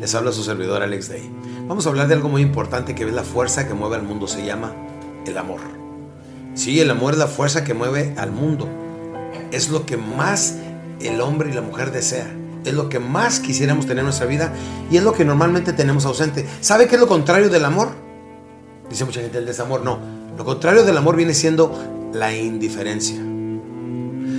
Les habla su servidor Alex Day. Vamos a hablar de algo muy importante que es la fuerza que mueve al mundo. Se llama el amor. Sí, el amor es la fuerza que mueve al mundo. Es lo que más el hombre y la mujer desea. Es lo que más quisiéramos tener en nuestra vida y es lo que normalmente tenemos ausente. ¿Sabe qué es lo contrario del amor? Dice mucha gente el desamor. No, lo contrario del amor viene siendo la indiferencia.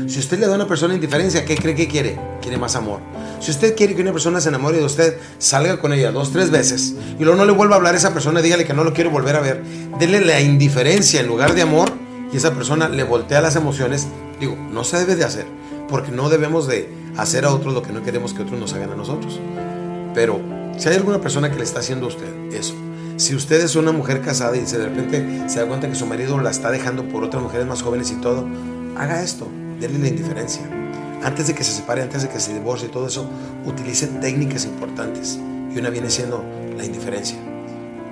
Si usted le da a una persona indiferencia, ¿qué cree que quiere? Quiere más amor. Si usted quiere que una persona se enamore de usted, salga con ella dos, tres veces y luego no le vuelva a hablar a esa persona, dígale que no lo quiere volver a ver. Dele la indiferencia en lugar de amor y esa persona le voltea las emociones. Digo, no se debe de hacer, porque no debemos de hacer a otros lo que no queremos que otros nos hagan a nosotros. Pero si hay alguna persona que le está haciendo a usted eso, si usted es una mujer casada y de repente se da cuenta que su marido la está dejando por otras mujeres más jóvenes y todo, haga esto, dele la indiferencia. Antes de que se separe, antes de que se divorcie y todo eso, utilice técnicas importantes. Y una viene siendo la indiferencia.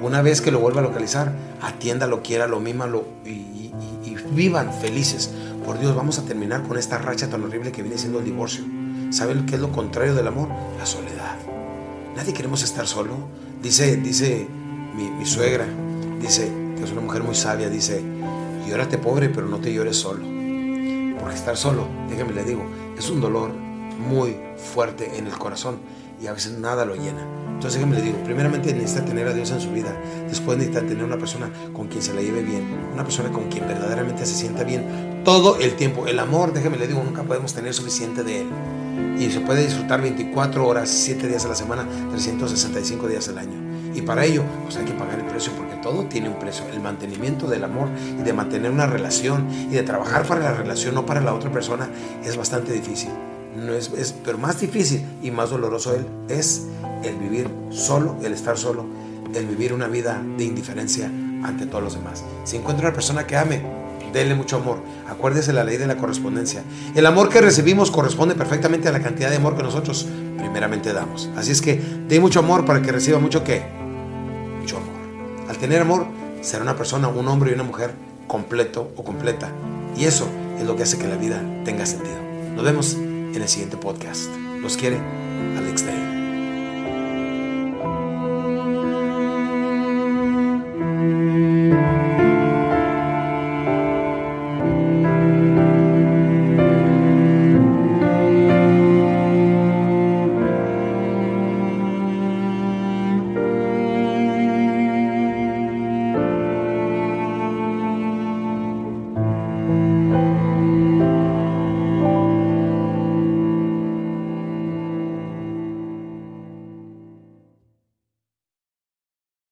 Una vez que lo vuelva a localizar, atiéndalo, quiéralo, mímalo y, y, y, y vivan felices. Por Dios, vamos a terminar con esta racha tan horrible que viene siendo el divorcio. ¿Saben qué es lo contrario del amor? La soledad. Nadie queremos estar solo. Dice, dice mi, mi suegra, dice, que es una mujer muy sabia, dice, llórate pobre, pero no te llores solo. Porque estar solo, déjame le digo, es un dolor muy fuerte en el corazón y a veces nada lo llena. Entonces déjame le digo, primeramente necesita tener a Dios en su vida, después necesita tener una persona con quien se la lleve bien, una persona con quien verdaderamente se sienta bien todo el tiempo. El amor, déjame le digo, nunca podemos tener suficiente de él. Y se puede disfrutar 24 horas, 7 días a la semana, 365 días al año. Y para ello, pues hay que pagar el precio porque todo tiene un precio. El mantenimiento del amor y de mantener una relación y de trabajar para la relación, no para la otra persona, es bastante difícil. No es, es, pero más difícil y más doloroso es el vivir solo, el estar solo, el vivir una vida de indiferencia ante todos los demás. Si encuentra una persona que ame, denle mucho amor. Acuérdese la ley de la correspondencia. El amor que recibimos corresponde perfectamente a la cantidad de amor que nosotros primeramente damos. Así es que dé mucho amor para que reciba mucho qué? Al tener amor, será una persona, un hombre y una mujer completo o completa. Y eso es lo que hace que la vida tenga sentido. Nos vemos en el siguiente podcast. Los quiere Alex Day.